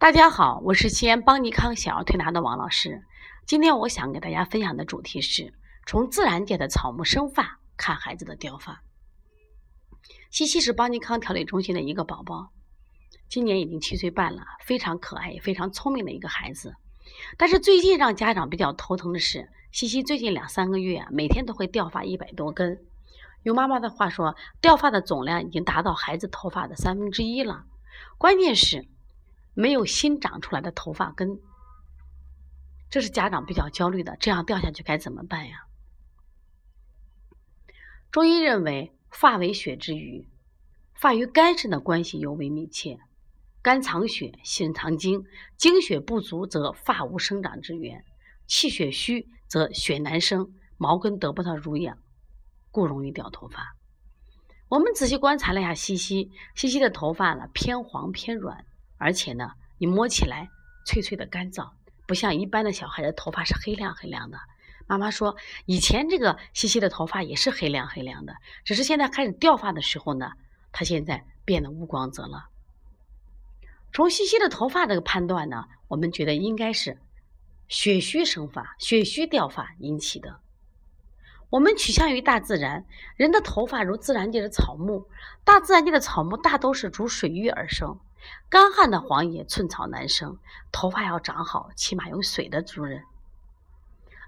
大家好，我是西安邦尼康小儿推拿的王老师。今天我想给大家分享的主题是从自然界的草木生发看孩子的掉发。西西是邦尼康调理中心的一个宝宝，今年已经七岁半了，非常可爱也非常聪明的一个孩子。但是最近让家长比较头疼的是，西西最近两三个月啊，每天都会掉发一百多根。用妈妈的话说，掉发的总量已经达到孩子头发的三分之一了。关键是。没有新长出来的头发根，这是家长比较焦虑的。这样掉下去该怎么办呀？中医认为，发为血之余，发与肝肾的关系尤为密切。肝藏血，肾藏精，精血不足则发无生长之源；气血虚则血难生，毛根得不到濡养，故容易掉头发。我们仔细观察了一下西西，西西的头发呢偏黄偏软。而且呢，你摸起来脆脆的干燥，不像一般的小孩的头发是黑亮黑亮的。妈妈说，以前这个西西的头发也是黑亮黑亮的，只是现在开始掉发的时候呢，它现在变得无光泽了。从西西的头发这个判断呢，我们觉得应该是血虚生发、血虚掉发引起的。我们取向于大自然，人的头发如自然界的草木，大自然界的草木大都是逐水域而生。干旱的荒野，寸草难生。头发要长好，起码有水的滋润。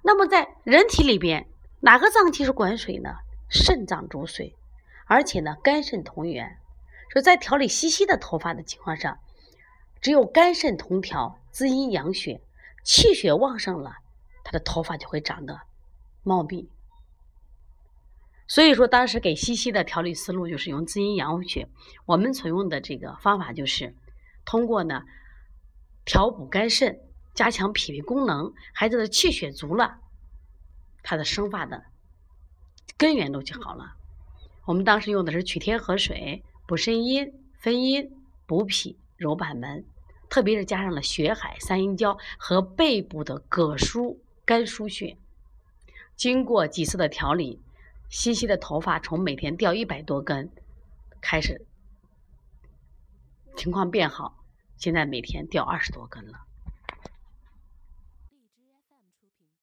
那么在人体里边，哪个脏器是管水呢？肾脏主水，而且呢，肝肾同源。所以在调理稀稀的头发的情况下，只有肝肾同调，滋阴养血，气血旺盛了，他的头发就会长得茂密。所以说，当时给西西的调理思路就是用滋阴养血。我们所用的这个方法就是通过呢调补肝肾，加强脾胃功能，孩子的气血足了，他的生发的根源都就好了。我们当时用的是取天河水，补肾阴、分阴、补脾、揉板门，特别是加上了血海、三阴交和背部的膈腧、肝腧穴。经过几次的调理。西西的头发从每天掉一百多根开始，情况变好，现在每天掉二十多根了。